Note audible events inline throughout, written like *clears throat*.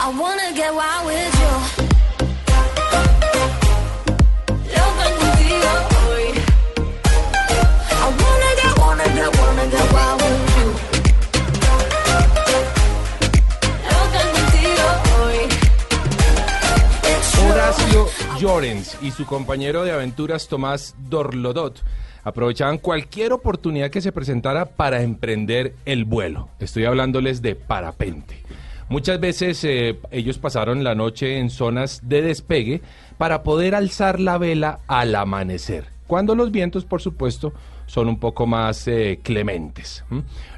I. Horacio Llorens y su compañero de aventuras Tomás Dorlodot aprovechaban cualquier oportunidad que se presentara para emprender el vuelo. Estoy hablándoles de parapente. Muchas veces eh, ellos pasaron la noche en zonas de despegue para poder alzar la vela al amanecer, cuando los vientos, por supuesto, son un poco más eh, clementes.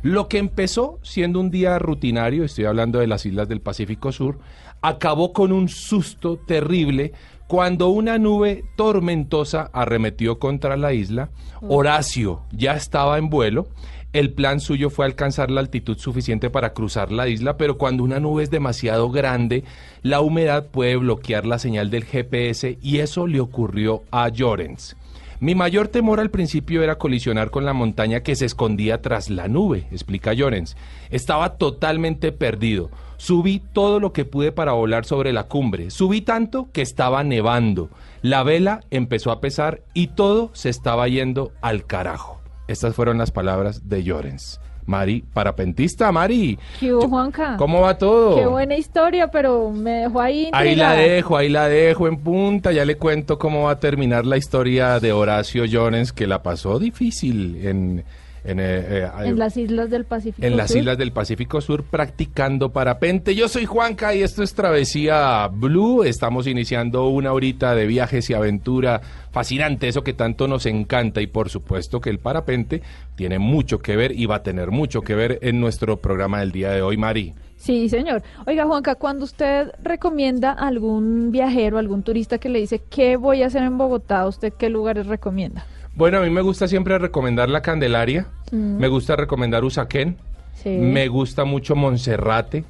Lo que empezó siendo un día rutinario, estoy hablando de las islas del Pacífico Sur, acabó con un susto terrible cuando una nube tormentosa arremetió contra la isla. Horacio ya estaba en vuelo. El plan suyo fue alcanzar la altitud suficiente para cruzar la isla, pero cuando una nube es demasiado grande, la humedad puede bloquear la señal del GPS y eso le ocurrió a Llorens. Mi mayor temor al principio era colisionar con la montaña que se escondía tras la nube, explica Llorens. Estaba totalmente perdido. Subí todo lo que pude para volar sobre la cumbre. Subí tanto que estaba nevando. La vela empezó a pesar y todo se estaba yendo al carajo. Estas fueron las palabras de Llorens. Mari, parapentista, Mari. ¿Qué hubo, Juanca? ¿Cómo va todo? Qué buena historia, pero me dejó ahí Ahí la dejo, ahí la dejo en punta. Ya le cuento cómo va a terminar la historia de Horacio Llorens, que la pasó difícil en, en, eh, eh, En las islas del Pacífico en las Sur. islas del Pacífico Sur practicando parapente. Yo soy Juanca y esto es Travesía Blue. Estamos iniciando una horita de viajes y aventura fascinante, eso que tanto nos encanta y por supuesto que el parapente tiene mucho que ver y va a tener mucho que ver en nuestro programa del día de hoy, Mari. Sí, señor. Oiga, Juanca, cuando usted recomienda a algún viajero, algún turista que le dice qué voy a hacer en Bogotá, ¿usted qué lugares recomienda? Bueno, a mí me gusta siempre recomendar la Candelaria, me gusta recomendar Usaquén, Sí. me gusta mucho Monserrate,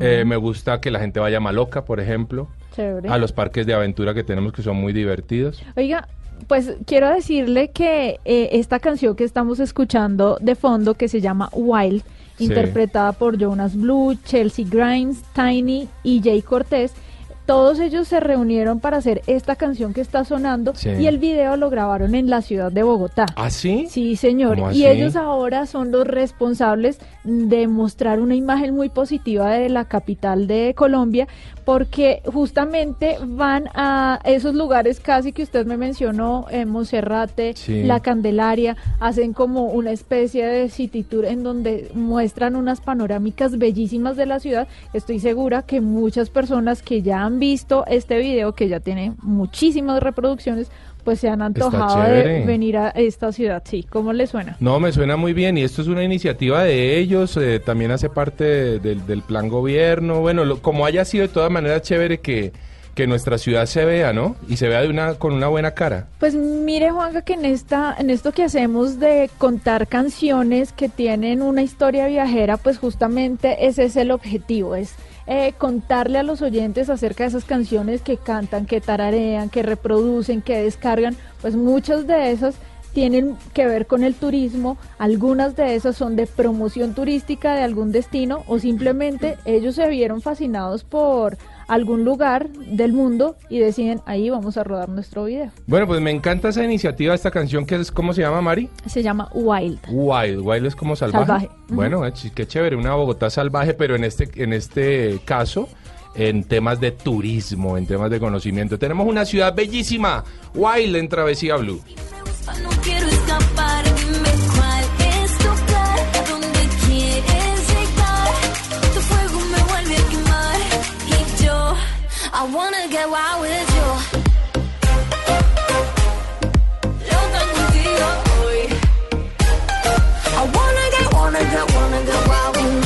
eh, me gusta que la gente vaya a Maloca, por ejemplo, Chévere. a los parques de aventura que tenemos que son muy divertidos. Oiga, pues quiero decirle que eh, esta canción que estamos escuchando de fondo, que se llama Wild, Sí. interpretada por Jonas Blue, Chelsea Grimes, Tiny y Jay Cortés, todos ellos se reunieron para hacer esta canción que está sonando Sí. y el video lo grabaron en la ciudad de Bogotá. ¿Ah, sí? Sí, señor. ¿Cómo Y así? ellos ahora son los responsables de mostrar una imagen muy positiva de la capital de Colombia, porque justamente van a esos lugares casi que usted me mencionó, en Monserrate, Sí. La Candelaria, hacen como una especie de city tour en donde muestran unas panorámicas bellísimas de la ciudad. Estoy segura que muchas personas que ya han visto este video, que ya tiene muchísimas reproducciones, pues se han antojado de venir a esta ciudad. Sí, ¿cómo le suena? No, me suena muy bien y esto es una iniciativa de ellos, eh, también hace parte de- del- del plan gobierno. Bueno, lo- como haya sido de todas maneras chévere que, que nuestra ciudad se vea, ¿no? Y se vea de una con una buena cara. Pues mire Juanca que en esta en esto que hacemos de contar canciones que tienen una historia viajera, pues justamente ese es el objetivo, es eh, contarle a los oyentes acerca de esas canciones que cantan, que tararean, que reproducen, que descargan, pues muchas de esas tienen que ver con el turismo, algunas de esas son de promoción turística de algún destino o simplemente ellos se vieron fascinados por algún lugar del mundo y deciden ahí vamos a rodar nuestro video. Bueno, pues me encanta esa iniciativa, esta canción que es, ¿cómo se llama, Mari? Se llama Wild. Wild, Wild es como salvaje. Salvaje. Bueno, eh, qué chévere, una Bogotá salvaje, pero en este, en este caso, en temas de turismo, en temas de conocimiento. Tenemos una ciudad bellísima, Wild en Travesía Blue. I wanna get wild with you. Loca contigo hoy. I wanna get, wanna get, wanna get wild with you.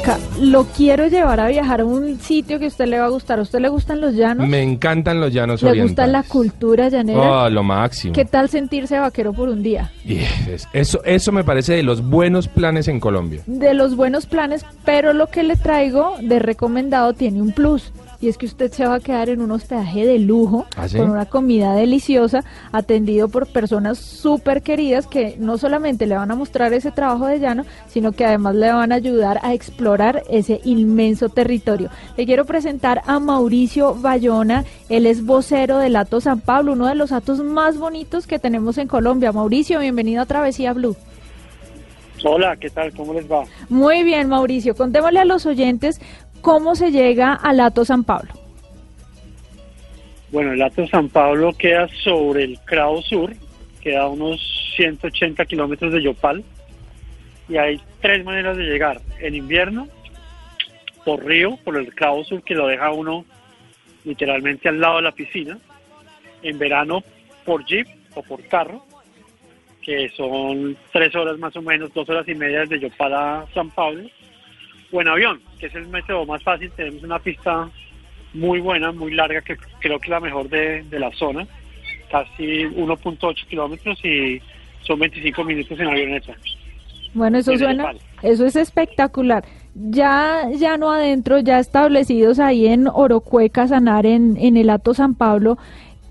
Juanca, lo quiero llevar a viajar a un sitio que a usted le va a gustar. ¿A usted le gustan los llanos? Me encantan los llanos ¿Le orientales. gusta la cultura llanera? Oh, lo máximo. ¿Qué tal sentirse vaquero por un día? Eso, eso me parece de los buenos planes en Colombia. de los buenos planes, pero lo que le traigo de recomendado tiene un plus. Y es que usted se va a quedar en un hospedaje de lujo, ¿Ah, sí? con una comida deliciosa, atendido por personas súper queridas que no solamente le van a mostrar ese trabajo de llano, sino que además le van a ayudar a explorar ese inmenso territorio. Le quiero presentar a Mauricio Bayona, él es vocero del Ato San Pablo, uno de los atos más bonitos que tenemos en Colombia. Mauricio, bienvenido a Travesía Blue. Hola, ¿qué tal? ¿Cómo les va? Muy bien, Mauricio. Contémosle a los oyentes cómo se llega al Ato San Pablo. Bueno, el Ato San Pablo queda sobre el Crao Sur, queda a unos 180 kilómetros de Yopal, y hay tres maneras de llegar. En invierno, por río, por el Crao Sur, que lo deja uno literalmente al lado de la piscina. En verano, por jeep o por carro, que son tres horas más o menos, dos horas y media desde Yopal a San Pablo. O en avión, que es el método más fácil. Tenemos una pista muy buena, muy larga, que creo que es la mejor de, de la zona. Casi 1.8 kilómetros y son 25 minutos en avioneta. Bueno, eso suena, eso es espectacular. Ya, ya no adentro, ya establecidos ahí en Orocueca, Sanar, en, en el Ato San Pablo,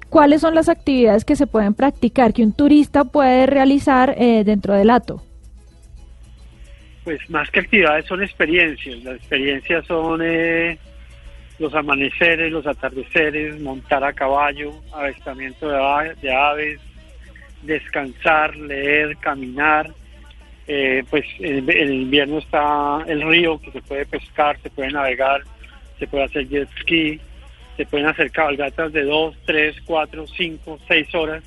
¿cuáles son las actividades que se pueden practicar, que un turista puede realizar eh, dentro del Ato? Pues más que actividades son experiencias. Las experiencias son eh, los amaneceres, los atardeceres, montar a caballo, avistamiento de, aves, descansar, leer, caminar. Eh, pues en, en invierno está el río que se puede pescar, se puede navegar, se puede hacer jet ski, se pueden hacer cabalgatas de dos, tres, cuatro, cinco, seis horas.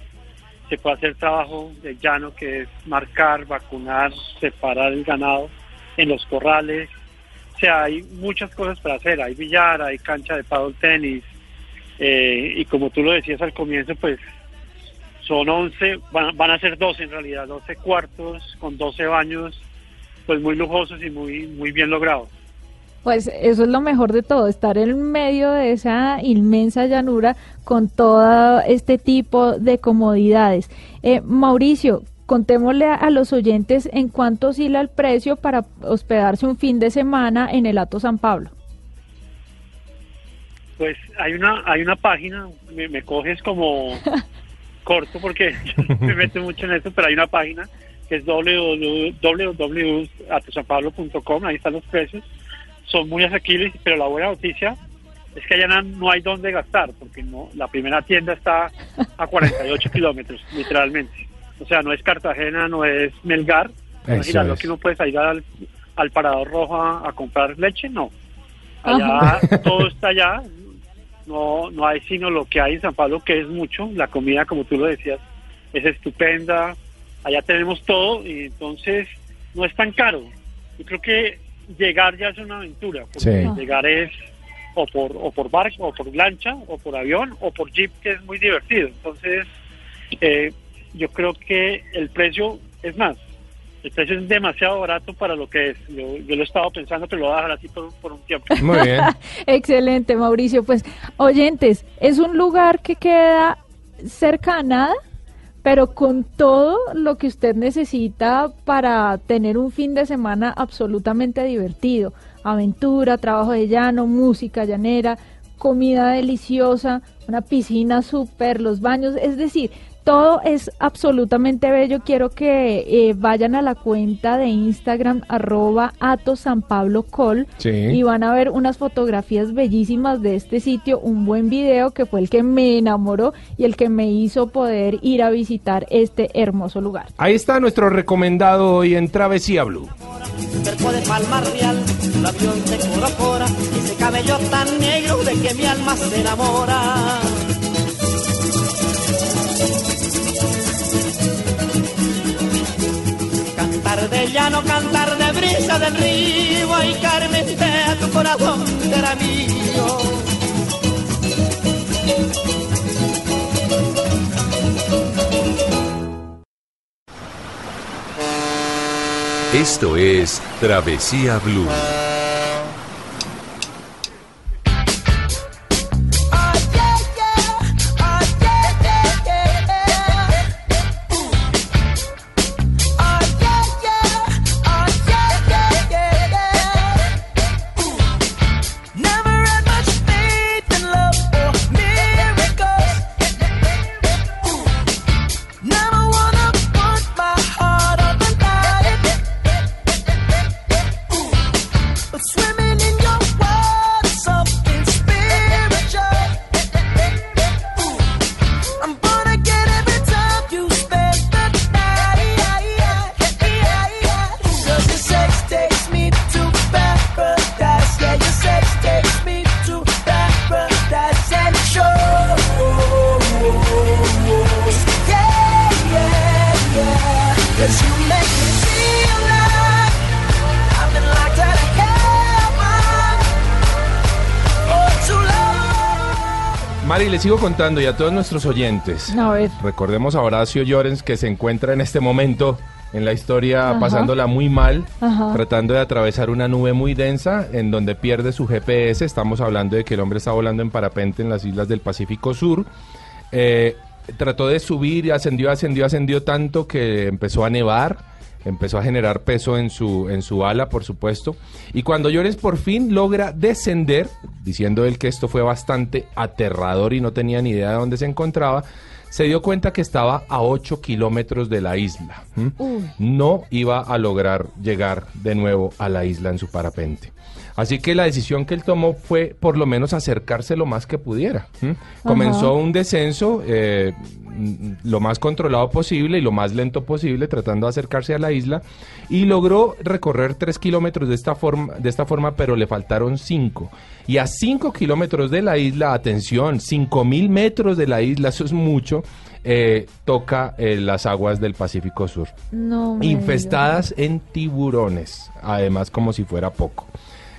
Se puede hacer trabajo de llano que es marcar, vacunar, separar el ganado en los corrales. O sea, hay muchas cosas para hacer. Hay billar, hay cancha de paddle tenis. eh, y como tú lo decías al comienzo, pues son 11, van, van a ser 12 en realidad, 12 cuartos con 12 baños, pues muy lujosos y muy, muy bien logrados. Pues eso es lo mejor de todo, estar en medio de esa inmensa llanura con todo este tipo de comodidades. Eh, Mauricio, contémosle a, los oyentes en cuánto oscila el precio para hospedarse un fin de semana en el Ato San Pablo. Pues hay una hay una página, me, me coges como *laughs* corto porque *laughs* me meto mucho en eso, pero hay una página que es www.atosanpablo.com, ahí están los precios, son muy asequibles, pero la buena noticia es que allá no- no hay dónde gastar, porque no la primera tienda está a *laughs* 48 kilómetros, literalmente. O sea, no es Cartagena, no es Melgar. Imagínate es. que uno puede salir al, al Parador Rojo a, a comprar leche, no. Allá *laughs* todo está allá, no, no hay sino lo que hay en San Pablo, que es mucho. La comida, como tú lo decías, es estupenda. Allá tenemos todo y entonces no es tan caro. Yo creo que llegar ya es una aventura, porque Sí. llegar es o por, o por barco, o por lancha, o por avión, o por jeep, que es muy divertido. Entonces, eh, yo creo que el precio es más. El precio es demasiado barato para lo que es. Yo, yo lo he estado pensando, pero lo voy a dejar así por, por un tiempo. *laughs* Muy bien. *laughs* Excelente, Mauricio. Pues, oyentes, es un lugar que queda cerca a nada, pero con todo lo que usted necesita para tener un fin de semana absolutamente divertido. Aventura, trabajo de llano, música llanera, comida deliciosa, una piscina súper, los baños, es decir, todo es absolutamente bello. Quiero que eh, vayan a la cuenta de Instagram arroba ato San Pablo Col Sí. y van a ver unas fotografías bellísimas de este sitio, un buen video que fue el que me enamoró y el que me hizo poder ir a visitar este hermoso lugar. Ahí está nuestro recomendado hoy en Travesía Blue. Cerco de Palma Real, corocora, ese cabello tan negro de que mi alma se enamora. De llano, cantar de brisa del río, ay Carmen, de tu corazón era mío. Esto es Travesía Blue. Mari, le sigo contando y a todos nuestros oyentes. A ver, Recordemos a Horacio Llorens que se encuentra en este momento en la historia Ajá. pasándola muy mal, Ajá. tratando de atravesar una nube muy densa en donde pierde su GPS. Estamos hablando de que el hombre está volando en parapente en las islas del Pacífico Sur. Eh, trató de subir y ascendió, ascendió, ascendió tanto que empezó a nevar, empezó a generar peso en su, en su ala, por supuesto. Y cuando Llorens por fin logra descender, diciendo él que esto fue bastante aterrador y no tenía ni idea de dónde se encontraba, se dio cuenta que estaba a 8 kilómetros de la isla. ¿m? Uy. No iba a lograr llegar de nuevo a la isla en su parapente. Así que la decisión que él tomó fue por lo menos acercarse lo más que pudiera. Comenzó un descenso eh, mm, lo más controlado posible y lo más lento posible, tratando de acercarse a la isla, y logró recorrer tres kilómetros de esta forma, de esta forma, pero le faltaron cinco. Y a cinco kilómetros de la isla, atención, cinco mil metros de la isla, eso es mucho, eh, toca eh, las aguas del Pacífico Sur no. infestadas en tiburones, además como si fuera poco.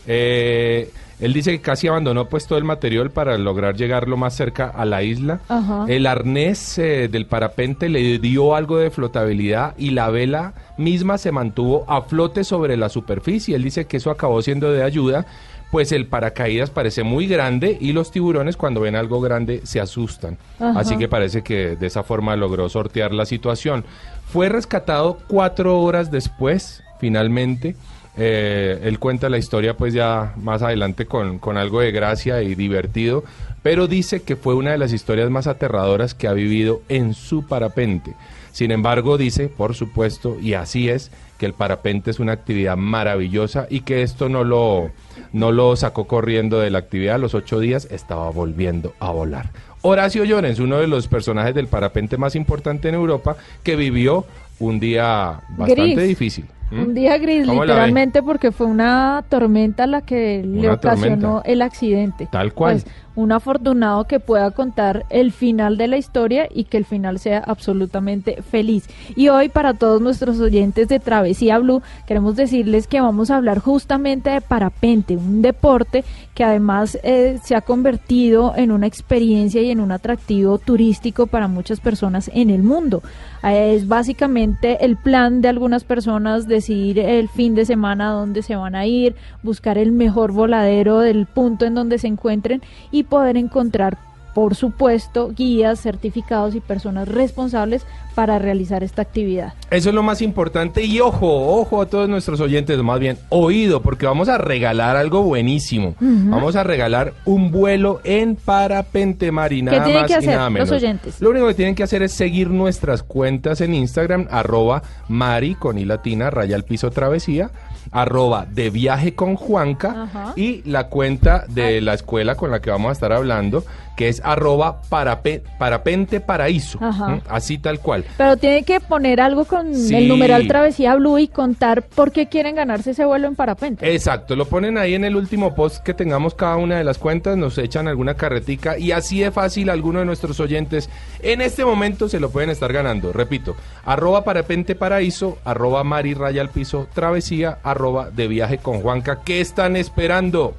Eh, él dice que casi abandonó pues todo el material para lograr llegar lo más cerca a la isla. Ajá. El arnés eh, del parapente le dio algo de flotabilidad y la vela misma se mantuvo a flote sobre la superficie. Él dice que eso acabó siendo de ayuda, pues el paracaídas parece muy grande y los tiburones cuando ven algo grande se asustan. Ajá. Así que parece que de esa forma logró sortear la situación. Fue rescatado cuatro horas después, finalmente. Eh, él cuenta la historia pues ya más adelante con, con algo de gracia y divertido, pero dice que fue una de las historias más aterradoras que ha vivido en su parapente. Sin embargo, dice, por supuesto, y así es, que el parapente es una actividad maravillosa y que esto no lo, no lo sacó corriendo de la actividad. A los ocho días estaba volviendo a volar. Horacio Llorens, uno de los personajes del parapente más importante en Europa, que vivió un día bastante Gris. difícil. ¿Mm? Un día gris, literalmente, porque fue una tormenta la que le ocasionó tormenta. el accidente. Tal cual. Pues, un afortunado que pueda contar el final de la historia y que el final sea absolutamente feliz. Y hoy para todos nuestros oyentes de Travesía Blue queremos decirles que vamos a hablar justamente de parapente, un deporte que además eh, se ha convertido en una experiencia y en un atractivo turístico para muchas personas en el mundo. Eh, Es básicamente el plan de algunas personas decidir el fin de semana dónde se van a ir, buscar el mejor voladero del punto en donde se encuentren y poder encontrar, por supuesto, guías, certificados y personas responsables para realizar esta actividad. Eso es lo más importante y ojo, ojo a todos nuestros oyentes, más bien oído, porque vamos a regalar algo buenísimo. Vamos a regalar un vuelo en parapente Mari, nada tienen más que y hacer nada los oyentes? Lo único que tienen que hacer es seguir nuestras cuentas en Instagram, arroba Mari con i latina, raya al piso travesía, arroba de viaje con Juanca y la cuenta de la escuela con la que vamos a estar hablando, que es arroba parape- parapente paraíso, así tal cual. Pero tiene que poner algo con Sí. el numeral Travesía Blue y contar por qué quieren ganarse ese vuelo en parapente. Exacto, lo ponen ahí en el último post que tengamos cada una de las cuentas, nos echan alguna carretica y así de fácil alguno de nuestros oyentes en este momento se lo pueden estar ganando. Repito, arroba parapente paraíso, arroba mari raya al piso travesía, arroba de viaje con Juanca. ¿Qué están esperando?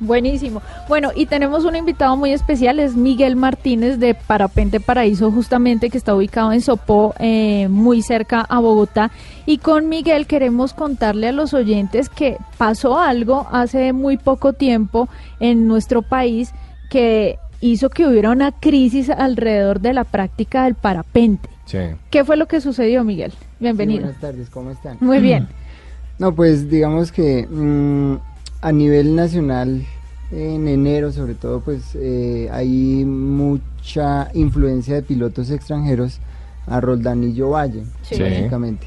Buenísimo. Bueno, y tenemos un invitado muy especial, es Miguel Martínez de Parapente Paraíso, justamente que está ubicado en Sopó, eh, muy cerca a Bogotá. Y con Miguel queremos contarle a los oyentes que pasó algo hace muy poco tiempo en nuestro país que hizo que hubiera una crisis alrededor de la práctica del parapente. Sí. ¿Qué fue lo que sucedió, Miguel? Bienvenido. buenas tardes, ¿cómo están? Muy bien. *clears throat* No, pues digamos que mm, a nivel nacional, en enero sobre todo, pues eh, hay mucha influencia de pilotos extranjeros a Roldanillo Valle, Sí. Básicamente.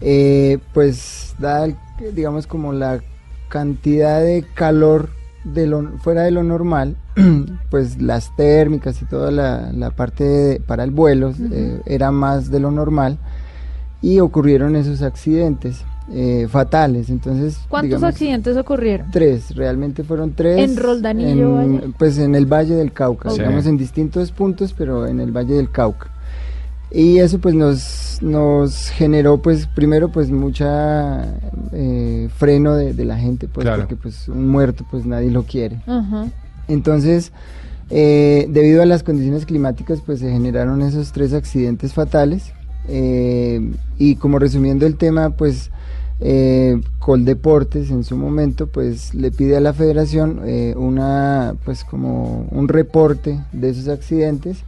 Eh, pues da, digamos, como la cantidad de calor de lo, fuera de lo normal, *clears throat* pues las térmicas y toda la, la parte de- para el vuelo eh, era más de lo normal y ocurrieron esos accidentes eh, fatales. Entonces, ¿Cuántos digamos, accidentes ocurrieron? Tres, realmente fueron tres. ¿En Roldanillo en- Valle? Pues en el Valle del Cauca, Sí. digamos en distintos puntos, pero en el Valle del Cauca. Y eso pues nos, nos generó pues primero pues mucha eh, freno de, de la gente, pues Claro. porque pues un muerto pues nadie lo quiere. Entonces, eh, debido a las condiciones climáticas, pues se generaron esos tres accidentes fatales. eh, y como resumiendo el tema, pues eh, Coldeportes en su momento, pues le pide a la Federación eh, una, pues como un reporte de esos accidentes.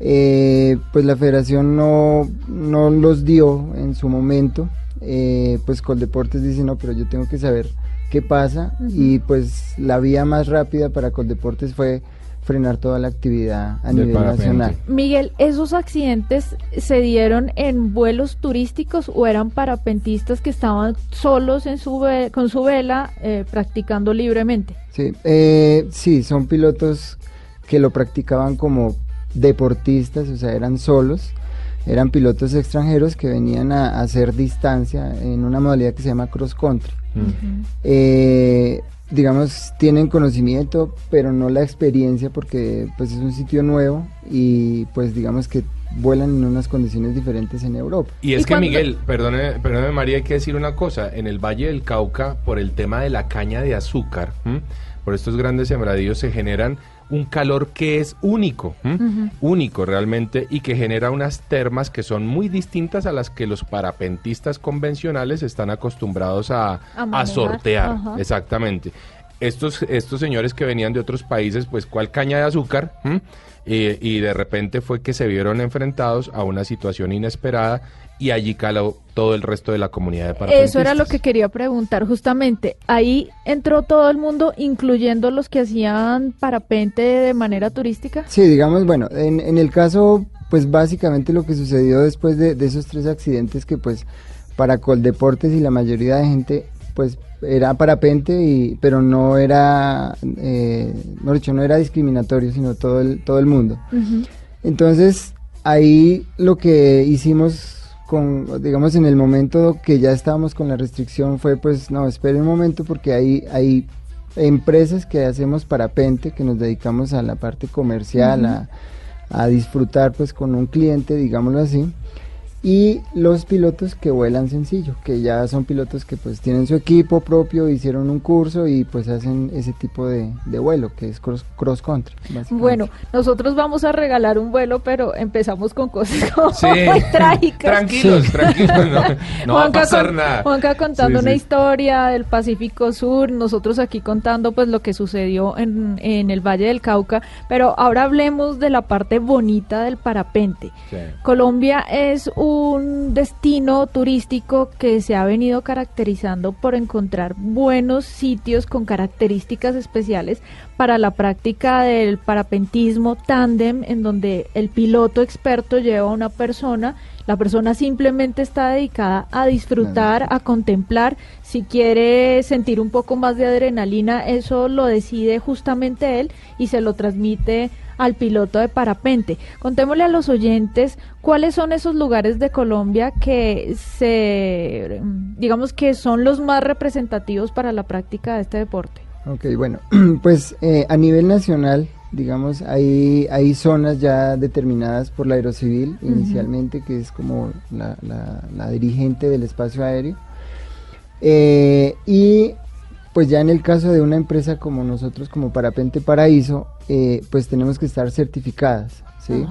Eh, pues la Federación no, no los dio en su momento. eh, pues Coldeportes dice no, pero yo tengo que saber qué pasa y pues la vía más rápida para Coldeportes fue frenar toda la actividad a nivel parapente. nacional. Miguel, ¿esos accidentes se dieron en vuelos turísticos o eran parapentistas que estaban solos en su con su vela eh, practicando libremente? Sí, eh, sí, son pilotos que lo practicaban como deportistas, o sea, eran solos, eran pilotos extranjeros que venían a, a hacer distancia en una modalidad que se llama cross country. Eh, digamos, tienen conocimiento, pero no la experiencia porque pues es un sitio nuevo y pues digamos que vuelan en unas condiciones diferentes en Europa. Y es ¿Y que Miguel, perdone, perdone María, hay que decir una cosa, en el Valle del Cauca, por el tema de la caña de azúcar, ¿m? por estos grandes sembradíos se generan un calor que es único, único realmente, y que genera unas termas que son muy distintas a las que los parapentistas convencionales están acostumbrados a, A sortear, exactamente. Estos, estos señores que venían de otros países, pues, ¿cuál caña de azúcar? ¿Mm? Y, y de repente fue que se vieron enfrentados a una situación inesperada y allí caló todo el resto de la comunidad de parapentistas. Eso era lo que quería preguntar justamente. Ahí entró todo el mundo, incluyendo los que hacían parapente de manera turística. Sí, digamos, bueno, en, en el caso, pues básicamente lo que sucedió después de, de esos tres accidentes que pues para Coldeportes y la mayoría de gente pues era parapente, y, pero no era, eh, mejor dicho, no era discriminatorio, sino todo el, todo el mundo. Entonces, ahí lo que hicimos con, digamos, en el momento que ya estábamos con la restricción fue, pues, no, espere un momento porque hay, hay empresas que hacemos parapente, que nos dedicamos a la parte comercial, a, a disfrutar, pues, con un cliente, digámoslo así. Y los pilotos que vuelan sencillo, que ya son pilotos que pues tienen su equipo propio, hicieron un curso y pues hacen ese tipo de, de vuelo, que es cross, cross country. Bueno, nosotros vamos a regalar un vuelo, pero empezamos con cosas *laughs* como Sí. muy trágicas. Tranquilos, tranquilos, no, *laughs* no va a Juanca pasar con- nada. Juanca contando Sí, una sí. historia del Pacífico Sur, nosotros aquí contando pues lo que sucedió en, en el Valle del Cauca, pero ahora hablemos de la parte bonita del parapente. Sí. Colombia es un destino turístico que se ha venido caracterizando por encontrar buenos sitios con características especiales para la práctica del parapentismo tándem, en donde el piloto experto lleva a una persona, la persona simplemente está dedicada a disfrutar, a contemplar, si quiere sentir un poco más de adrenalina, eso lo decide justamente él y se lo transmite al piloto de parapente. Contémosle a los oyentes cuáles son esos lugares de Colombia que se, digamos que son los más representativos para la práctica de este deporte. Ok, bueno, *clears throat* pues eh, a nivel nacional, digamos, hay, hay zonas ya determinadas por la Aerocivil inicialmente, que es como la, la- la dirigente del espacio aéreo. Eh, y pues ya en el caso de una empresa como nosotros, como Parapente Paraíso, eh, pues tenemos que estar certificadas, ¿sí?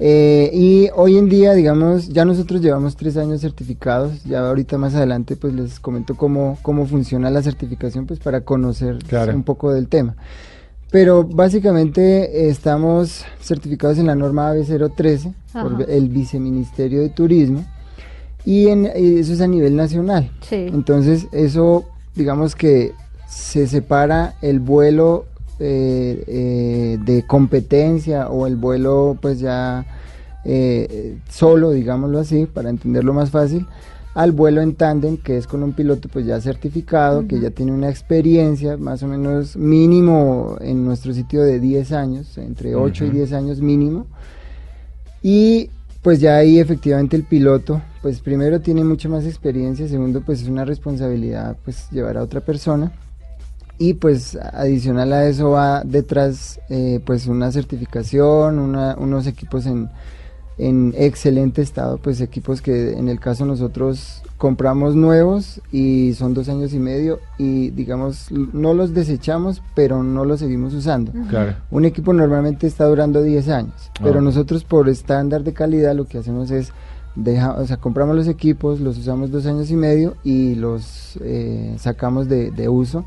Eh, y hoy en día, digamos, ya nosotros llevamos tres años certificados, ya ahorita más adelante pues les comento cómo, cómo funciona la certificación pues para conocer Claro. un poco del tema. Pero básicamente estamos certificados en la norma AB 013 por el Viceministerio de Turismo y, en, y eso es a nivel nacional. Sí. Entonces, eso, digamos que se separa el vuelo eh, eh, de competencia o el vuelo, pues ya eh, solo, digámoslo así, para entenderlo más fácil, al vuelo en tándem, que es con un piloto pues ya certificado, que ya tiene una experiencia más o menos mínimo en nuestro sitio de 10 años, entre 8 y Ujú. 10 años mínimo. Y pues ya ahí efectivamente el piloto, pues primero tiene mucha más experiencia, segundo pues es una responsabilidad pues llevar a otra persona y pues adicional a eso va detrás eh, pues una certificación, una- unos equipos en, en excelente estado, pues equipos que en el caso nosotros compramos nuevos y son dos años y medio y digamos no los desechamos pero no los seguimos usando. Claro. Un equipo normalmente está durando 10 años, pero nosotros por estándar de calidad lo que hacemos es, deja, o sea, compramos los equipos, los usamos dos años y medio y los eh, sacamos de, de uso,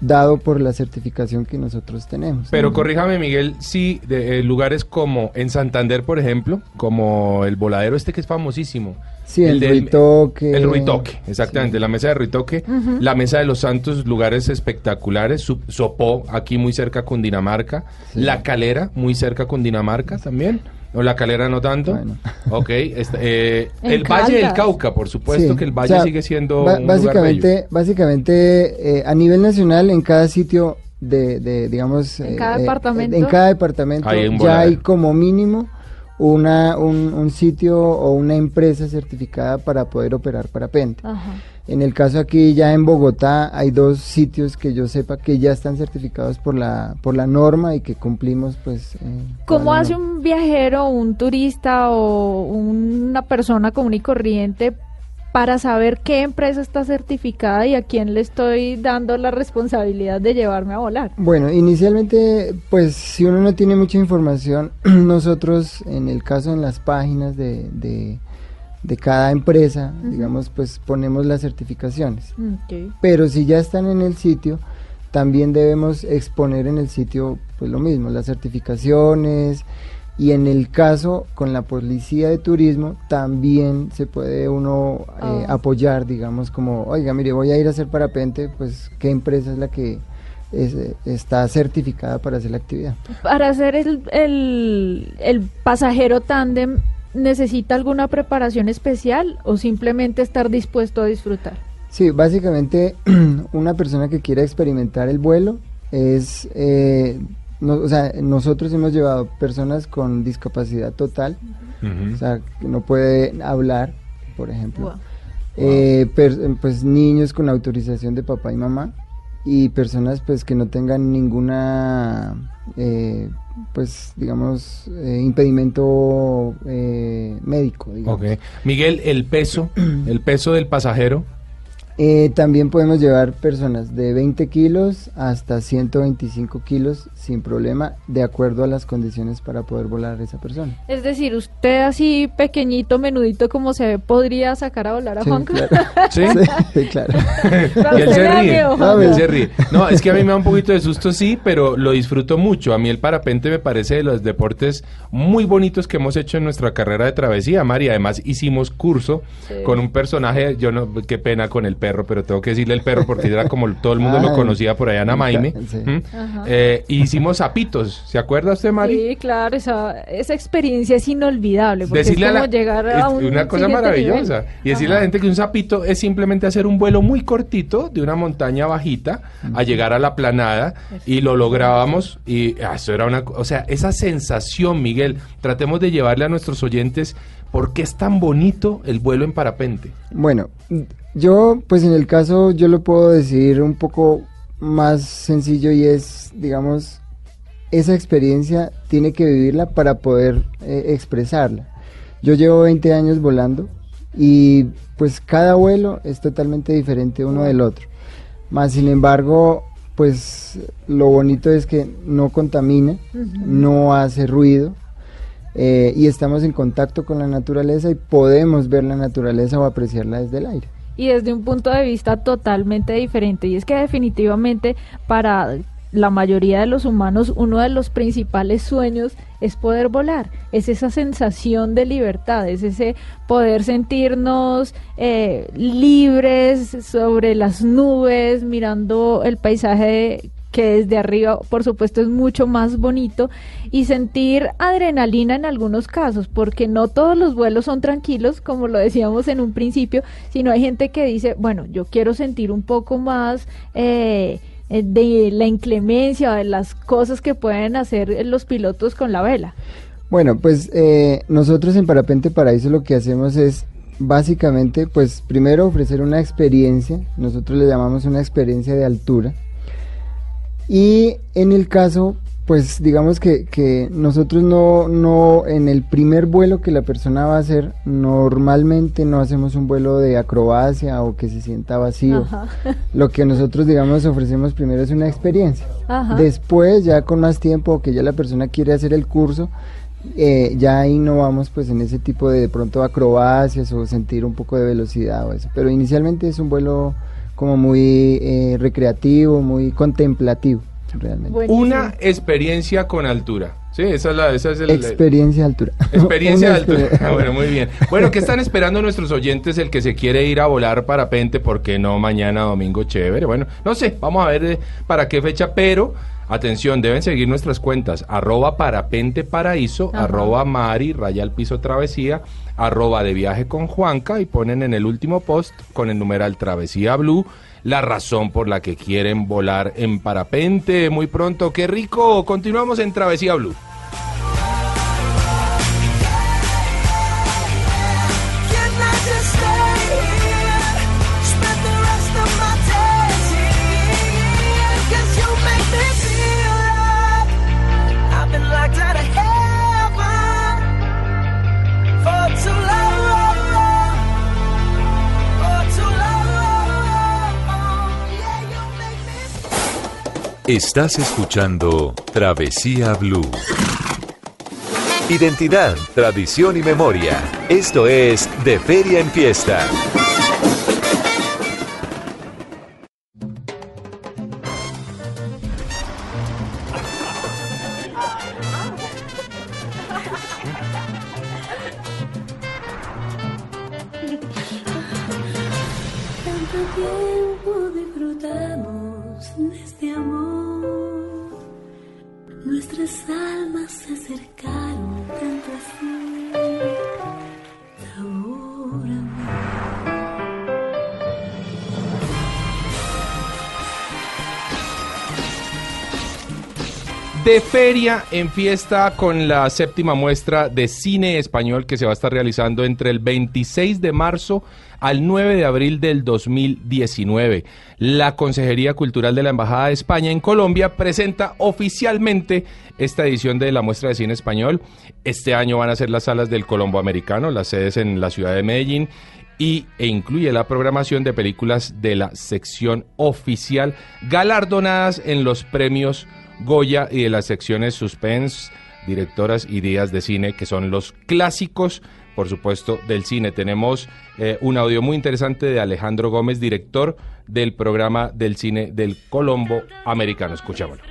dado por la certificación que nosotros tenemos. Pero corríjame, Miguel, sí, de eh, lugares como en Santander, por ejemplo, como el voladero este que es famosísimo. Sí, el del- Ruitoque. El Ruitoque, exactamente, Sí. la mesa de Ruitoque, Ujú. la mesa de los Santos, lugares espectaculares, Su- Sopó, aquí muy cerca con Dinamarca, Sí. La Calera, muy cerca con Dinamarca también, o La Calera no tanto, Bueno. *laughs* ok, esta- eh, el Valle del. Cauca, por supuesto Sí, que el o Valle sea, sigue siendo un lugar bello. básicamente, básicamente eh, a nivel nacional en cada sitio de, de, digamos En cada eh, departamento. en cada departamento Hay ya hay como mínimo una un, un sitio o una empresa certificada para poder operar parapente. Ajá. En el caso aquí ya en Bogotá hay dos sitios que yo sepa que ya están certificados por la por la norma y que cumplimos pues eh, ¿Cómo hace norma. un viajero, un turista o una persona común y corriente para saber qué empresa está certificada y a quién le estoy dando la responsabilidad de llevarme a volar? Bueno, inicialmente, pues si uno no tiene mucha información, *clears throat* nosotros en el caso en las páginas de, de, de cada empresa, digamos, pues ponemos las certificaciones. Ok. Pero si ya están en el sitio, también debemos exponer en el sitio pues lo mismo, las certificaciones y en el caso con la policía de turismo también se puede uno eh, Ah. apoyar, digamos como, oiga, mire, voy a ir a hacer parapente, pues qué empresa es la que es, está certificada para hacer la actividad. Para hacer el, el, el pasajero tándem, ¿necesita alguna preparación especial o simplemente estar dispuesto a disfrutar? Sí, básicamente *clears throat* una persona que quiera experimentar el vuelo es, eh, no- o sea, nosotros hemos llevado personas con discapacidad total, o sea, que no puede hablar, por ejemplo, Wow. eh, per- pues niños con autorización de papá y mamá y personas pues que no tengan ninguna, eh, pues digamos, eh, impedimento eh, médico, digamos. Ok. Miguel, el peso, el peso del pasajero. Eh, también podemos llevar personas de 20 kilos hasta 125 kilos sin problema, de acuerdo a las condiciones para poder volar esa persona. Es decir, usted así pequeñito, menudito como se ve, podría sacar a volar a Sí, Juanca. claro. *laughs* ¿Sí? Sí, claro. *laughs* *laughs* Y él se ríe. Juanca. él se ríe. No, es que a mí me da un poquito de susto, sí, pero lo disfruto mucho. A mí el parapente me parece de los deportes muy bonitos que hemos hecho en nuestra carrera de travesía, Mari. Además, hicimos curso Sí. con un personaje, yo no, qué pena con el perro, pero tengo que decirle el perro porque era como todo el mundo lo Ay. *laughs* conocía por allá en Amaime. Sí. ¿Mm? Eh, hicimos zapitos, ¿se acuerda usted, Mari? Sí, claro, esa, esa experiencia es inolvidable. Porque decirle es a la, llegar a es un una cosa maravillosa nivel. y decirle a la gente que un zapito es simplemente hacer un vuelo muy cortito de una montaña bajita a llegar a la planada y lo lográbamos y ah, eso era una o sea esa sensación Miguel tratemos de llevarle a nuestros oyentes por qué es tan bonito el vuelo en parapente Bueno, yo pues en el caso yo lo puedo decir un poco más sencillo y es, digamos, esa experiencia tiene que vivirla para poder eh, expresarla. Yo llevo 20 años volando y pues cada vuelo es totalmente diferente uno del otro. Más sin embargo, pues lo bonito es que no contamina, no hace ruido, eh, y estamos en contacto con la naturaleza y podemos ver la naturaleza o apreciarla desde el aire. Y desde un punto de vista totalmente diferente. Y es que definitivamente para la mayoría de los humanos uno de los principales sueños es poder volar, es esa sensación de libertad, es ese poder sentirnos eh, libres sobre las nubes, mirando el paisaje que desde arriba, por supuesto, es mucho más bonito y sentir adrenalina en algunos casos, porque no todos los vuelos son tranquilos, como lo decíamos en un principio, sino hay gente que dice, bueno, yo quiero sentir un poco más eh, de la inclemencia, de las cosas que pueden hacer los pilotos con la vela. Bueno, pues eh, nosotros en Parapente Paraíso lo que hacemos es básicamente, pues primero ofrecer una experiencia, nosotros le llamamos una experiencia de altura. Y en el caso, pues digamos que, que nosotros no, no, en el primer vuelo que la persona va a hacer, normalmente no hacemos un vuelo de acrobacia o que se sienta vacío. Ajá. Lo que nosotros, digamos, ofrecemos primero es una experiencia. Ajá. Después, ya con más tiempo, que ya la persona quiere hacer el curso, eh, ya ahí no vamos pues en ese tipo de, de pronto acrobacias o sentir un poco de velocidad o eso. Pero inicialmente es un vuelo como muy eh, recreativo, muy contemplativo, realmente. Buenísimo. una experiencia con altura sí esa es la esa es el, Experiencia de altura. *laughs* Experiencia de altura. *laughs* bueno, muy bien. Bueno, ¿qué están esperando nuestros oyentes? El que se quiere ir a volar parapente, ¿por qué no mañana domingo chévere? Bueno, no sé, vamos a ver eh, para qué fecha, pero atención, deben seguir nuestras cuentas, arroba parapente paraíso, Ajá. arroba mari, raya al piso travesía, arroba de viaje con Juanca y ponen en el último post con el numeral travesía blue la razón por la que quieren volar en parapente muy pronto. ¡Qué rico! Continuamos en Travesía Blue. Estás escuchando Travesía Blue. Identidad, tradición y memoria. Esto es De Feria en Fiesta. Feria en fiesta con la séptima muestra de cine español que se va a estar realizando entre el 26 de marzo al 9 de abril del 2019. La Consejería Cultural de la Embajada de España en Colombia presenta oficialmente esta edición de la muestra de cine español. Este año van a ser las salas del Colombo Americano, las sedes en la ciudad de Medellín y, e incluye la programación de películas de la sección oficial galardonadas en los premios Goya y de las secciones Suspense, directoras y días de cine, que son los clásicos, por supuesto, del cine. Tenemos eh, un audio muy interesante de Alejandro Gómez, director del programa del cine del Colombo Americano. Escuchámoslo.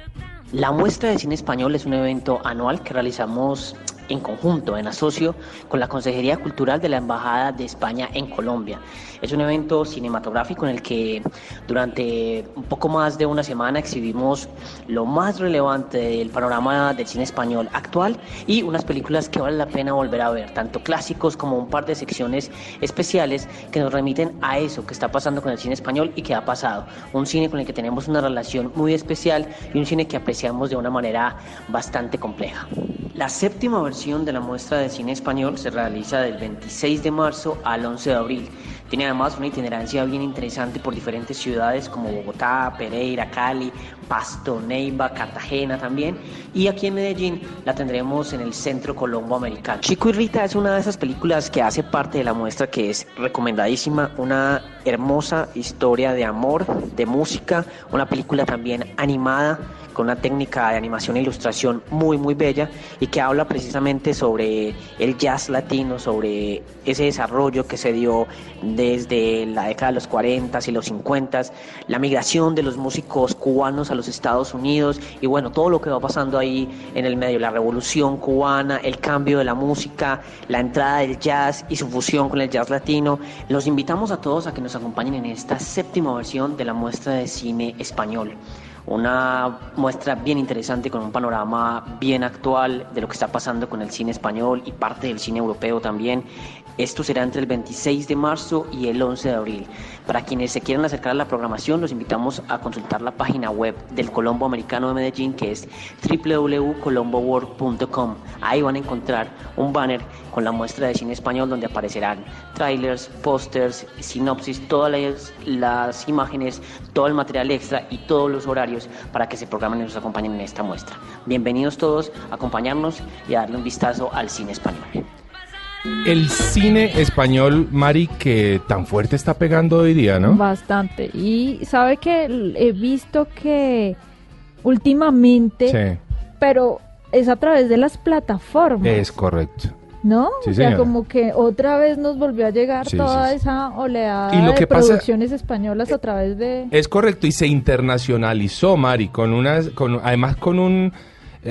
La muestra de cine español es un evento anual que realizamos en conjunto, en asocio con la Consejería Cultural de la Embajada de España en Colombia. Es un evento cinematográfico en el que durante un poco más de una semana exhibimos lo más relevante del panorama del cine español actual y unas películas que vale la pena volver a ver, tanto clásicos como un par de secciones especiales que nos remiten a eso que está pasando con el cine español y que ha pasado. Un cine con el que tenemos una relación muy especial y un cine que apreciamos de una manera bastante compleja. La séptima versión de la muestra de cine español se realiza del 26 de marzo al 11 de abril. Tiene además una itinerancia bien interesante por diferentes ciudades como Bogotá, Pereira, Cali, Pasto, Neiva, Cartagena también. Y aquí en Medellín la tendremos en el Centro Colombo Americano. Chico y Rita es una de esas películas que hace parte de la muestra que es recomendadísima. Una hermosa historia de amor, de música, una película también animada con una técnica de animación e ilustración muy muy bella y que habla precisamente sobre el jazz latino, sobre ese desarrollo que se dio desde la década de los 40 y los 50, la migración de los músicos cubanos a los Estados Unidos y bueno, todo lo que va pasando ahí en el medio, la revolución cubana, el cambio de la música, la entrada del jazz y su fusión con el jazz latino. Los invitamos a todos a que nos acompañen en esta séptima versión de la muestra de cine español una muestra bien interesante con un panorama bien actual de lo que está pasando con el cine español y parte del cine europeo también. Esto será entre el 26 de marzo y el 11 de abril. Para quienes se quieran acercar a la programación, los invitamos a consultar la página web del Colombo Americano de Medellín, que es www.colomboworld.com. Ahí van a encontrar un banner con la muestra de cine español donde aparecerán trailers, pósters, sinopsis, todas las, las imágenes, todo el material extra y todos los horarios para que se programen y nos acompañen en esta muestra. Bienvenidos todos a acompañarnos y a darle un vistazo al cine español. El cine español, Mari, que tan fuerte está pegando hoy día, ¿no? Bastante. Y sabe que he visto que últimamente, Sí, pero es a través de las plataformas, es correcto. ¿no? Sí, o sea, como que otra vez nos volvió a llegar Sí, toda sí, esa oleada Y lo de que pasa- producciones españolas a través de... Es correcto y se internacionalizó, Mari, con unas, con, además con un, eh,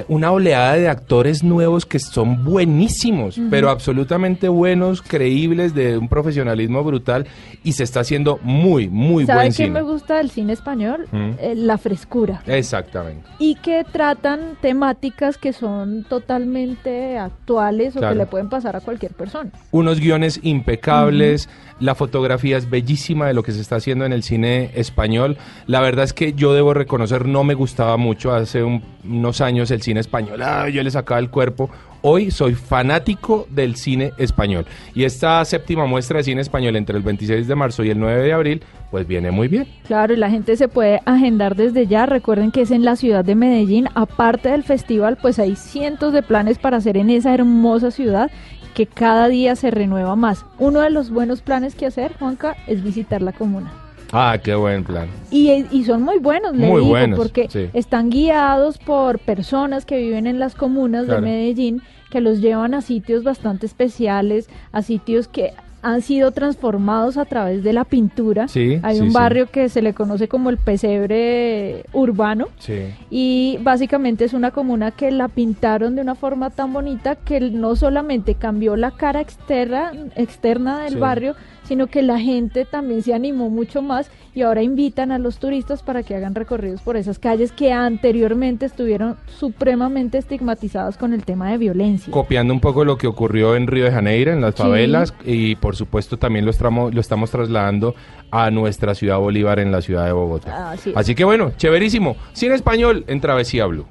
una oleada de actores nuevos que son buenísimos, pero absolutamente buenos, creíbles, de un profesionalismo brutal y se está haciendo muy, muy ¿Sabe buen qué cine. me gusta del cine español? Mm. Eh, la frescura. Exactamente. y que tratan temáticas que son totalmente actuales o Claro. que le pueden pasar a cualquier persona. unos guiones impecables, la fotografía es bellísima de lo que se está haciendo en el cine español. La verdad es que yo debo reconocer, no me gustaba mucho hace un- unos años el cine español, ah, yo le sacaba el cuerpo. Hoy soy fanático del cine español. Y esta séptima muestra de cine español entre el 26 de marzo y el 9 de abril, pues viene muy bien. Claro, y la gente se puede agendar desde ya. Recuerden que es en la ciudad de Medellín. Aparte del festival, pues hay cientos de planes para hacer en esa hermosa ciudad que cada día se renueva más. Uno de los buenos planes que hacer, Juanca, es visitar la comuna. Ah, qué buen plan. Y, y son muy buenos, le Muy digo, buenos, porque sí. están guiados por personas que viven en las comunas Claro. de Medellín, que los llevan a sitios bastante especiales, a sitios que han sido transformados a través de la pintura. Sí, Hay sí, un sí. barrio que se le conoce como el pesebre urbano Sí. y básicamente es una comuna que la pintaron de una forma tan bonita que no solamente cambió la cara externa, externa del barrio, sino que la gente también se animó mucho más y ahora invitan a los turistas para que hagan recorridos por esas calles que anteriormente estuvieron supremamente estigmatizadas con el tema de violencia. Copiando un poco lo que ocurrió en Río de Janeiro, en las Sí. favelas, y por supuesto también lo estamos, lo estamos trasladando a nuestra ciudad Bolívar en la ciudad de Bogotá. Así que bueno, chéverísimo. Sin español en Travesía Blue.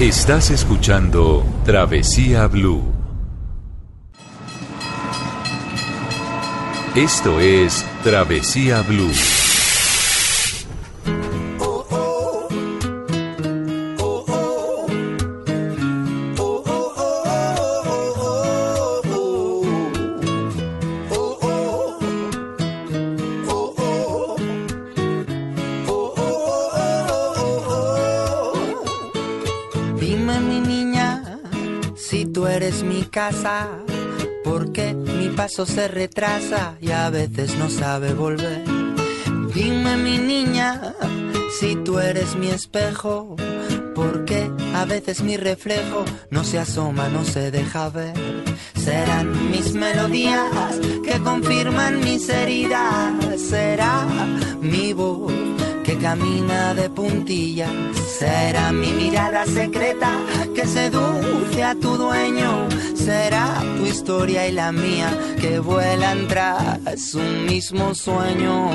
Estás escuchando Travesía Blue. Esto es Travesía Blue. Se retrasa y a veces no sabe volver. Dime mi niña, si tú eres mi espejo, porque a veces mi reflejo no se asoma, no se deja ver. Serán mis melodías que confirman mis heridas, será mi voz camina de puntillas. Será mi mirada secreta que seduce a tu dueño. Será tu historia y la mía que vuelan tras un mismo sueño.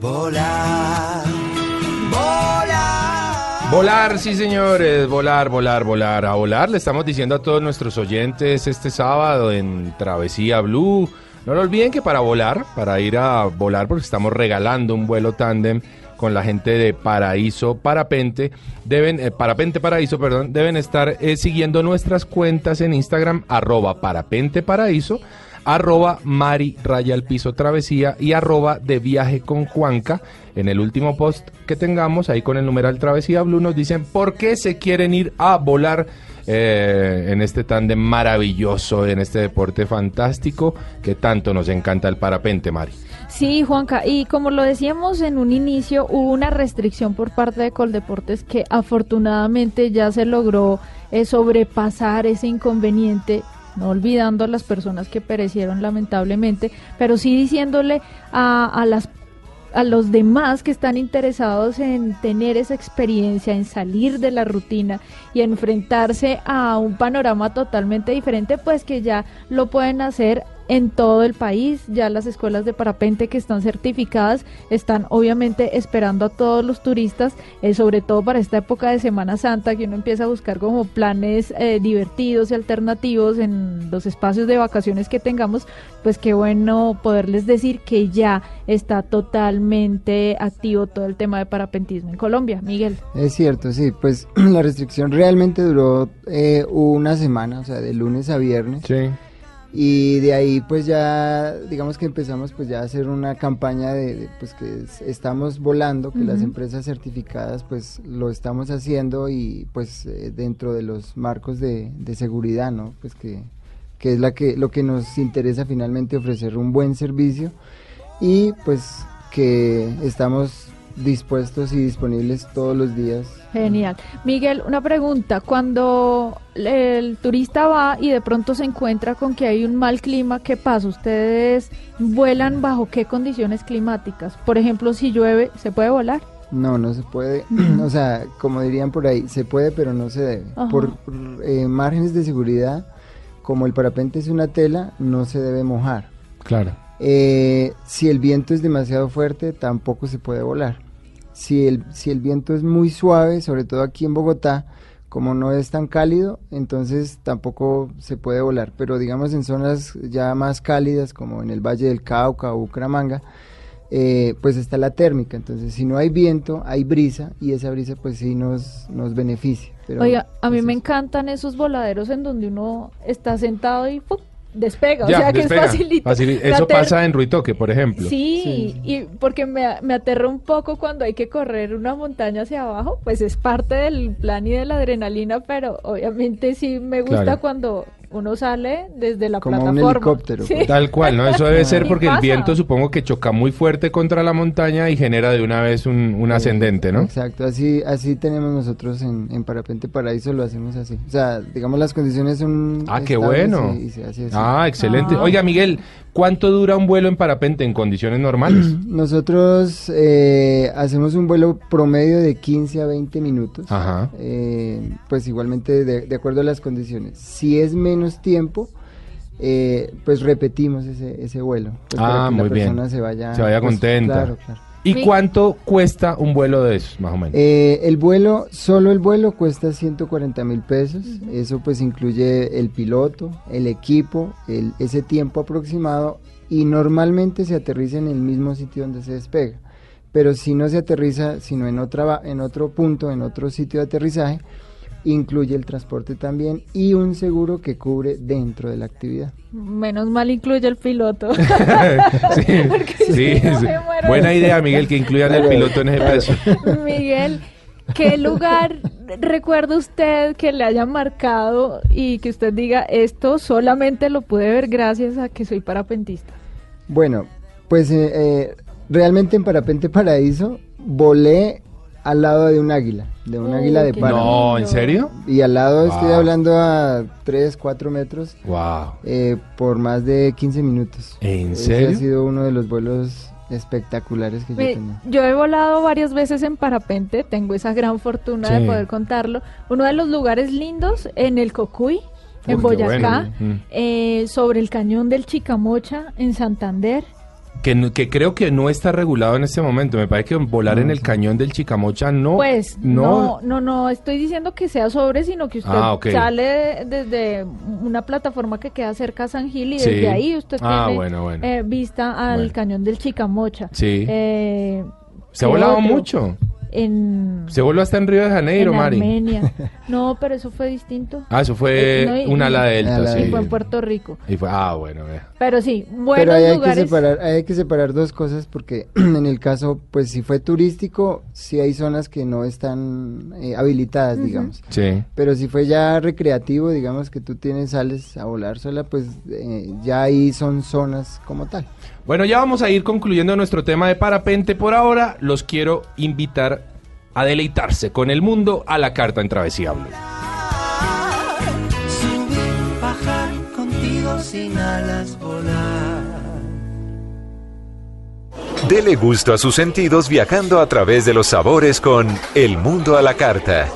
Volar, volar. Volar, sí señores, volar, volar, volar. A volar le estamos diciendo a todos nuestros oyentes este sábado en Travesía Blue. No lo olviden que para volar, para ir a volar, porque estamos regalando un vuelo tándem con la gente de Paraíso Parapente, deben, eh, Parapente Paraíso, perdón, deben estar eh, siguiendo nuestras cuentas en Instagram, arroba Parapente Paraíso, arroba Mari Raya al Piso Travesía y arroba de viaje con Juanca. En el último post que tengamos, ahí con el numeral Travesía Blue, nos dicen por qué se quieren ir a volar eh, en este tándem maravilloso, en este deporte fantástico que tanto nos encanta el parapente, Mari. Sí, Juanca, y como lo decíamos en un inicio, hubo una restricción por parte de Coldeportes que afortunadamente ya se logró eh, sobrepasar ese inconveniente, no olvidando a las personas que perecieron lamentablemente, pero sí diciéndole a, a las a los demás que están interesados en tener esa experiencia, en salir de la rutina y enfrentarse a un panorama totalmente diferente, pues que ya lo pueden hacer en todo el país. Ya las escuelas de parapente que están certificadas están obviamente esperando a todos los turistas, eh, sobre todo para esta época de Semana Santa, que uno empieza a buscar como planes eh, divertidos y alternativos en los espacios de vacaciones que tengamos, pues qué bueno poderles decir que ya está totalmente activo todo el tema de parapentismo en Colombia. Miguel. Es cierto, sí, pues *clears throat* la restricción realmente duró eh, una semana, o sea, de lunes a viernes. Sí. Y de ahí pues ya, digamos que empezamos pues ya a hacer una campaña de, de, pues que es- estamos volando, que las empresas certificadas pues lo estamos haciendo y pues eh, dentro de los marcos de, de seguridad, ¿no? Pues que, que es la que, lo que nos interesa finalmente ofrecer un buen servicio y pues que estamos dispuestos y disponibles todos los días Genial. Miguel, una pregunta. Cuando el turista va y de pronto se encuentra con que hay un mal clima, ¿qué pasa? ¿Ustedes vuelan bajo qué condiciones climáticas? Por ejemplo, si llueve, ¿se puede volar? No, no se puede. *clears throat* o sea, como dirían por ahí, se puede, pero no se debe. Ajá. Por por, eh, márgenes de seguridad, como el parapente es una tela, no se debe mojar. Claro. Eh, si el viento es demasiado fuerte, tampoco se puede volar. Si el, si el viento es muy suave, sobre todo aquí en Bogotá, como no es tan cálido, entonces tampoco se puede volar. Pero digamos en zonas ya más cálidas, como en el Valle del Cauca o Bucaramanga, eh, pues está la térmica. Entonces, si no hay viento, hay brisa y esa brisa pues sí nos, nos beneficia. Pero, Oiga, a mí pues, me encantan esos voladeros en donde uno está sentado y ¡pum! Despega. Ya, o sea que despega. es facilito. Eso pasa en Ruitoque, por ejemplo. Sí, Sí, y porque me, me aterra un poco cuando hay que correr una montaña hacia abajo, pues es parte del plan y de la adrenalina, pero obviamente sí me gusta Claro. cuando uno sale desde la Como un plataforma. helicóptero, Sí. pues. Tal cual, ¿no? Eso debe ser porque el viento supongo que choca muy fuerte contra la montaña y genera de una vez un, un ascendente, ¿no? Exacto, así, así tenemos nosotros en, en Parapente Paraíso, lo hacemos así. O sea, digamos las condiciones son... Ah, qué bueno. Y, y se hace así. Ah, excelente. Ah. Oiga, Miguel, ¿cuánto dura un vuelo en parapente en condiciones normales? *clears throat* Nosotros eh, hacemos un vuelo promedio de 15 a 20 minutos. Ajá. Eh, pues igualmente de, de acuerdo a las condiciones. Si es menos tiempo, eh, pues repetimos ese, ese vuelo. Pues para Ah, que muy la bien. persona se vaya, Se vaya pues, contenta. Claro, claro. ¿Y Mi- cuánto cuesta un vuelo de esos, más o menos? Eh, el vuelo, solo el vuelo cuesta 140 mil pesos. Eso pues incluye el piloto, el equipo, el, ese tiempo aproximado y normalmente se aterriza en el mismo sitio donde se despega. Pero si no se aterriza, sino en, otra, va- en otro punto, en otro sitio de aterrizaje, incluye el transporte también y un seguro que cubre dentro de la actividad. Menos mal incluye el piloto. sí, *laughs* *laughs* Porque sí, si no sí. me muero. Buena idea, Miguel, que incluyan el piloto en ese precio. *laughs* Miguel, ¿qué lugar recuerda usted que le haya marcado y que usted diga esto solamente lo pude ver gracias a que soy parapentista? Bueno, pues eh, eh, realmente en Parapente Paraíso volé al lado de un águila, de un Oh, águila de páramo. No, ¿en serio? Y al lado estoy Wow. hablando a 3, 4 metros Wow. eh, por más de 15 minutos. ¿En Ese serio? ha sido uno de los vuelos espectaculares que yo he Me- tenido. yo he volado varias veces en parapente, tengo esa gran fortuna de poder contarlo. Uno de los lugares lindos en el Cocuy, en Boyacá, bueno. Eh, sobre el cañón del Chicamocha, en Santander. Que, no- que creo que no está regulado en este momento. Me parece que volar en el cañón del Chicamocha no. Pues no, no, no, estoy diciendo que sea sobre, sino que usted Ah, sale desde una plataforma que queda cerca a San Gil y Sí. desde ahí usted Ah, tiene bueno, bueno. eh, vista al Bueno. cañón del Chicamocha. Sí. Eh, Se ha ¿qué volado otro? mucho. En, Se voló hasta en Río de Janeiro, en Mari. Armenia. *laughs* No, pero eso fue distinto. Ah, eso fue Eh, no, y- un ala delta, Ala sí. Y fue en Puerto Rico. Y fue, ah, bueno, vea. Pero sí, Pero buenos hay que, separar, hay que separar dos cosas porque *clears throat* en el caso, pues si fue turístico, sí hay zonas que no están eh, habilitadas, digamos. Sí. Pero si fue ya recreativo, digamos que tú tienes, sales a volar sola, pues eh, ya ahí son zonas como tal. Bueno, ya vamos a ir concluyendo nuestro tema de parapente. Por ahora, los quiero invitar a deleitarse con el mundo a la carta en Travesía Blue. Contigo sin alas volar. Dele gusto a sus sentidos viajando a través de los sabores con El Mundo a la Carta.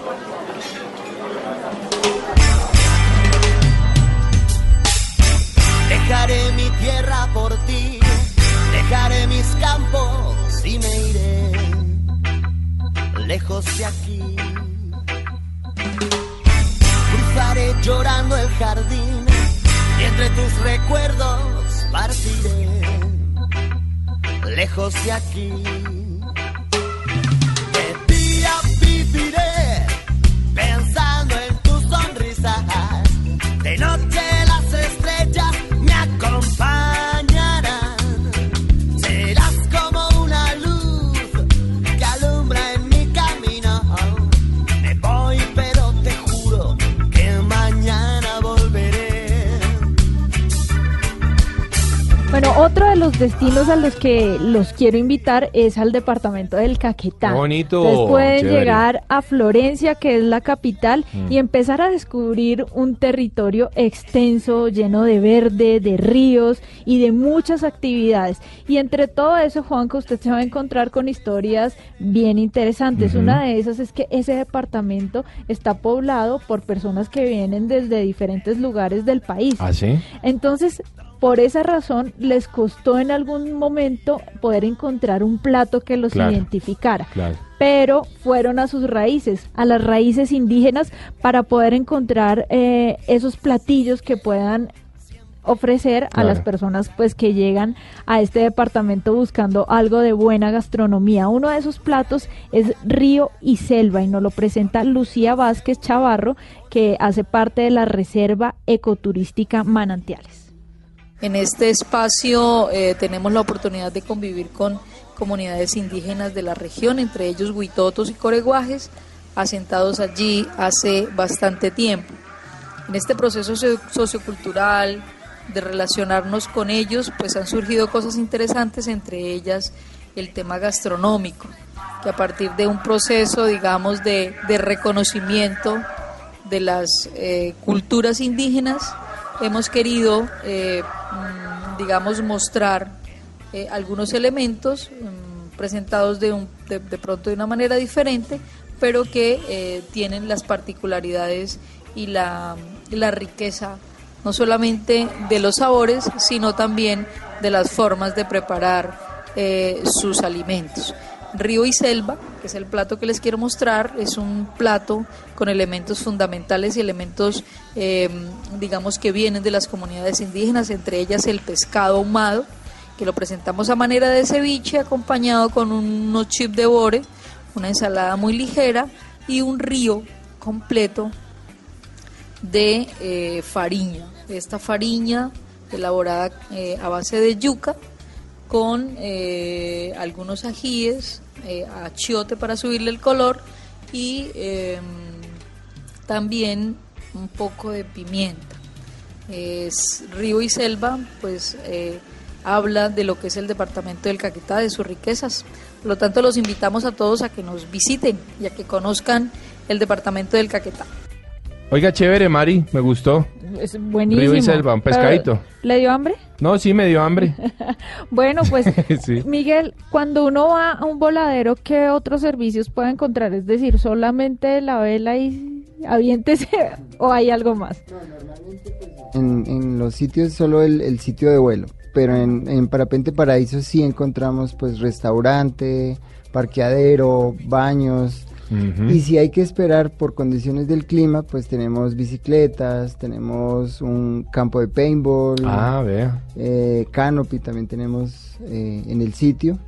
Llorando el jardín y entre tus recuerdos partiré lejos de aquí. Bueno, otro de los destinos a los que los quiero invitar es al departamento del Caquetá. Bonito, Ustedes pueden chévere. llegar a Florencia, que es la capital, Mm. y empezar a descubrir un territorio extenso, lleno de verde, de ríos y de muchas actividades. Y entre todo eso, Juanca, usted se va a encontrar con historias bien interesantes. Una de esas es que ese departamento está poblado por personas que vienen desde diferentes lugares del país. ¿Ah, sí? Entonces, por esa razón, les costó en algún momento poder encontrar un plato que los Claro. identificara. Claro. Pero fueron a sus raíces, a las raíces indígenas, para poder encontrar eh, esos platillos que puedan ofrecer a las personas pues que llegan a este departamento buscando algo de buena gastronomía. Uno de esos platos es río y selva y nos lo presenta Lucía Vázquez Chavarro que hace parte de la Reserva Ecoturística Manantiales. En este espacio eh, tenemos la oportunidad de convivir con comunidades indígenas de la región, entre ellos huitotos y coreguajes, asentados allí hace bastante tiempo. En este proceso socio- sociocultural de relacionarnos con ellos, pues han surgido cosas interesantes, entre ellas el tema gastronómico, que a partir de un proceso, digamos, de, de reconocimiento de las eh, culturas indígenas, hemos querido, eh, mm, digamos, mostrar eh, algunos elementos mm, presentados de, pronto de una manera diferente, pero que eh, tienen las particularidades y la, riqueza no solamente de los sabores, sino también de las formas de preparar sus alimentos. Río y Selva, que es el plato que les quiero mostrar, es un plato con elementos fundamentales y elementos, eh, digamos, que vienen de las comunidades indígenas, entre ellas el pescado ahumado, que lo presentamos a manera de ceviche, acompañado con unos chips de bore, una ensalada muy ligera y un río completo de eh, fariña. Esta fariña elaborada eh, a base de yuca con eh, algunos ajíes, eh, achiote para subirle el color y eh, también un poco de pimienta. Es Río y Selva, pues eh, habla de lo que es el departamento del Caquetá, de sus riquezas. Por lo tanto, los invitamos a todos a que nos visiten y a que conozcan el departamento del Caquetá. Oiga, chévere, Mari, me gustó. Es buenísimo. Río y selva, un pescadito. ¿Le dio hambre? No, sí, me dio hambre. *laughs* Bueno, pues *laughs* Sí. Miguel, cuando uno va a un voladero, ¿qué otros servicios puede encontrar? Es decir, solamente la vela y aviéntese *laughs* o hay algo más. En, en los sitios solo el, el sitio de vuelo, pero en, en Parapente Paraíso sí encontramos pues restaurante, parqueadero, baños. Y si hay que esperar por condiciones del clima, pues tenemos bicicletas, tenemos un campo de paintball, Ah, eh, canopy también tenemos eh, en el sitio.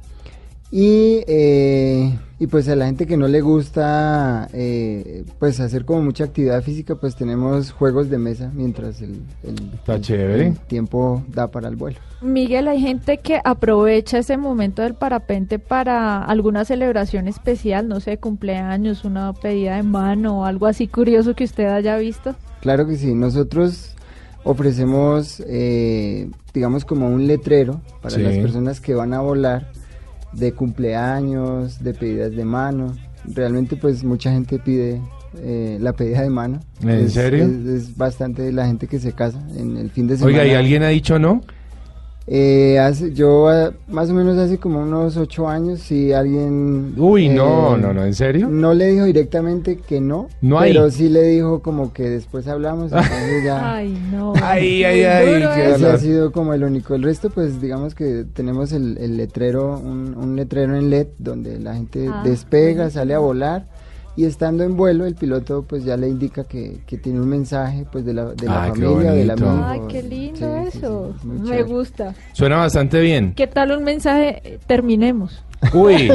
Y, eh, y pues a la gente que no le gusta eh, pues hacer como mucha actividad física, pues tenemos juegos de mesa mientras el, el- Está el- chévere. el tiempo da para el vuelo. Miguel, hay gente que aprovecha ese momento del parapente para alguna celebración especial, no sé, cumpleaños, una pedida de mano o algo así curioso que usted haya visto. Claro que sí, nosotros ofrecemos, eh, digamos, como un letrero para Sí. las personas que van a volar de cumpleaños, de pedidas de mano. Realmente, pues mucha gente pide eh, la pedida de mano. ¿En Es- serio? Es, es bastante la gente que se casa en el fin de semana. Oiga, ¿y alguien ha dicho no? Eh, hace, yo ah, más o menos hace como unos ocho años, si alguien... Uy, no, eh, no, no, ¿en serio? No le dijo directamente que no, No hay. pero sí le dijo como que después hablamos, *laughs* entonces ya... Ay, no. Ay, ay, ay. Ese dolor. ha sido como el único. El resto, pues digamos que tenemos el, el letrero, un, un letrero en LED donde la gente Ah, despega, sale a volar y estando en vuelo el piloto pues ya le indica que, que tiene un mensaje pues de la, de la Ah, qué familia, del bonito. amigo. Ay, qué lindo Sí, sí, eso. sí, muy Me chévere. gusta. Suena bastante bien. ¿Qué tal un mensaje? Terminemos. Uy,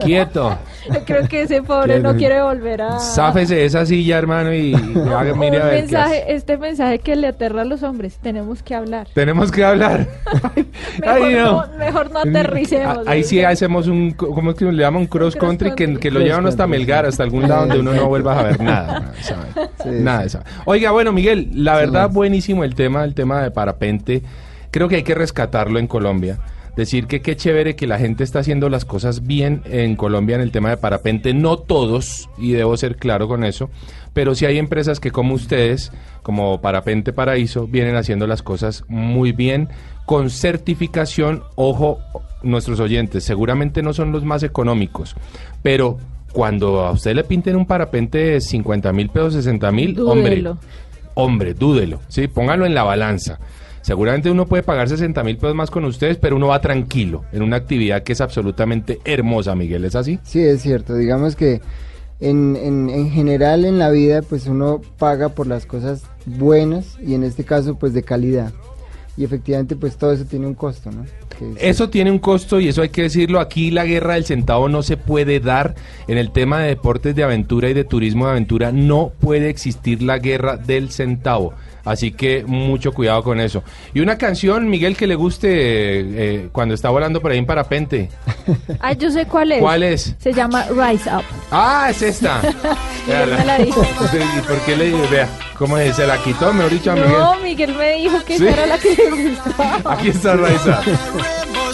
quieto. Creo que ese pobre no quiere volver a... Sáfese de esa silla, hermano, y, y *laughs* haga, mire a ver mensaje, este mensaje que le aterra a los hombres. Tenemos que hablar. Tenemos que hablar. *laughs* Mejor, Ay, no. no. mejor no aterricemos. Ah, Ahí sí hacemos un, ¿cómo es que le llaman? Un cross cross country que, country. que lo Cross llevan hasta Melgar, hasta algún lado donde uno no vuelva a ver nada. *laughs* nada, ¿sabe? Sí, Nada sí. de eso. Oiga, bueno, Miguel, la verdad, buenísimo el tema, el tema de parapente. Creo que hay que rescatarlo en Colombia. Decir que qué chévere que la gente está haciendo las cosas bien en Colombia en el tema de parapente. No todos, y debo ser claro con eso, pero sí hay empresas que como ustedes, como Parapente Paraíso, vienen haciendo las cosas muy bien, con certificación, ojo, nuestros oyentes, seguramente no son los más económicos, pero cuando a usted le pinten un parapente de 50 mil pesos, 60 mil, hombre, hombre, dúdelo, ¿sí? Póngalo en la balanza. Seguramente uno puede pagar 60 mil pesos más con ustedes, pero uno va tranquilo en una actividad que es absolutamente hermosa, Miguel, ¿es así? Sí, es cierto. Digamos que en, en, en general en la vida pues uno paga por las cosas buenas y en este caso pues de calidad. y efectivamente pues todo eso tiene un costo, ¿no? Es- Eso tiene un costo y eso hay que decirlo. Aquí la guerra del centavo no se puede dar. En el tema de deportes de aventura y de turismo de aventura no puede existir la guerra del centavo. Así que mucho cuidado con eso. Y una canción, Miguel, que le guste eh, cuando está volando por ahí en parapente. *laughs* Ah, yo sé cuál es. ¿Cuál es? Se llama Rise Up. Ah, es esta. *laughs* Miguel me la dijo. *laughs* ¿Y por qué le Vea, ¿cómo es? Se la quitó, mejor dicho, a Miguel. No, Miguel me dijo que ¿Sí? esa era la que le gustaba. Aquí está Raiza. rainbow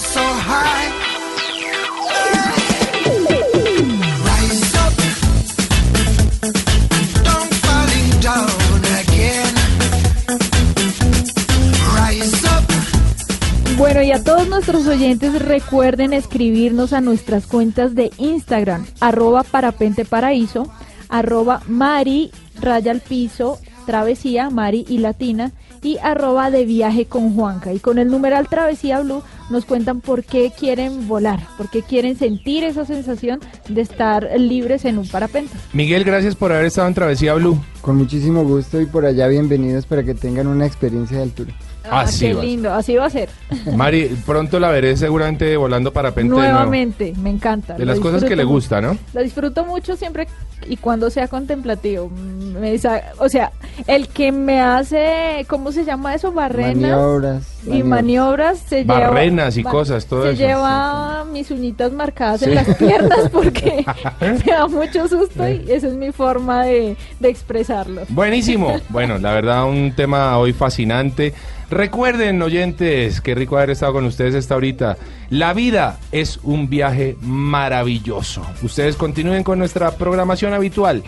Bueno, y a todos nuestros oyentes recuerden escribirnos a nuestras cuentas de Instagram, arroba parapente paraíso, arroba mari raya al piso, travesía, mari y latina, y arroba de viaje con Juanca. Y con el numeral travesía blue nos cuentan por qué quieren volar, por qué quieren sentir esa sensación de estar libres en un parapente. Miguel, gracias por haber estado en Travesía Blue. Con muchísimo gusto y por allá bienvenidos para que tengan una experiencia de altura. Así qué va. lindo, así va a ser. Mari, pronto la veré seguramente volando parapente de nuevo. Nuevamente, me encanta. De lo las cosas que le gusta, ¿no? Lo disfruto mucho siempre y cuando sea contemplativo. Mm, me o sea, el que me hace, ¿cómo se llama eso? Barrenas Maniobras. y maniobras se Barrenas y lleva, cosas, todo se eso. lleva mis uñitas marcadas en las piernas porque *laughs* *laughs* me da mucho susto y esa es mi forma de, de expresarlo. Buenísimo. Bueno, la verdad, un tema hoy fascinante. Recuerden, oyentes, qué rico haber estado con ustedes esta ahorita. La vida es un viaje maravilloso. Ustedes continúen con nuestra programación habitual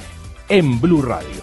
en Blue Radio.